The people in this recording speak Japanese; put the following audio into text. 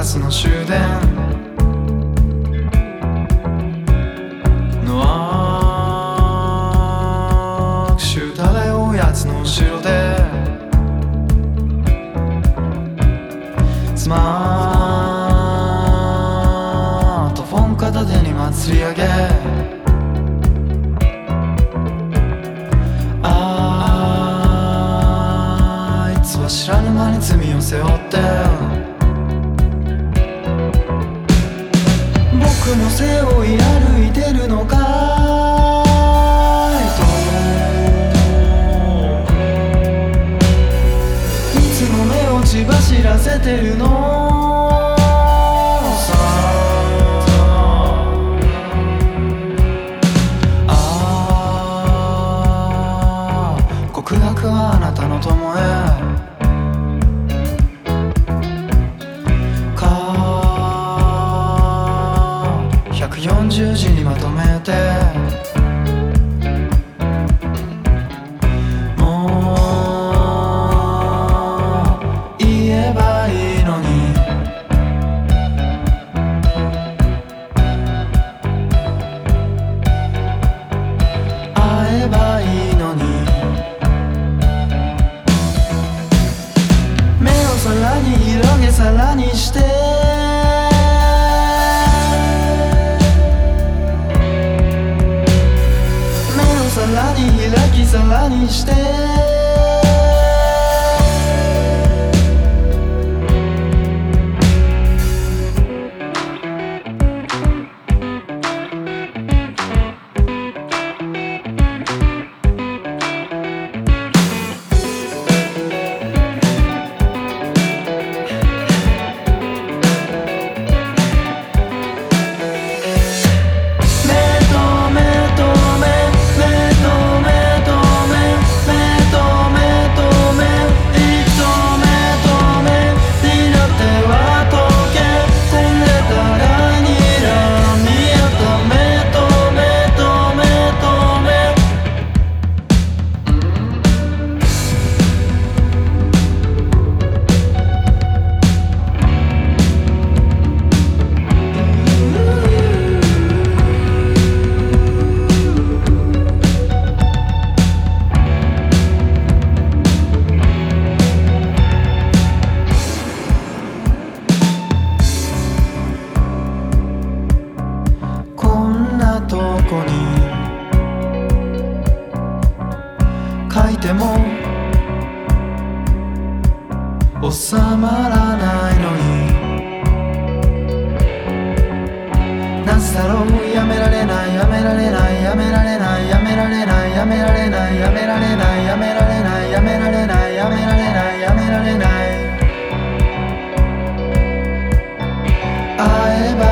の終電。の握手漂うやつの後ろで。スマートフォン片手に祭り上げ。背負い歩いてるのかい？つも目を血走らせてるの？あ。あ告白はあなたの友140字にまとめて Stand? 収まらないのに。なぜだろう？やめられないやめられないやめられないやめられないやめられないやめられないやめられないやめられないやめられないやめられない。会えば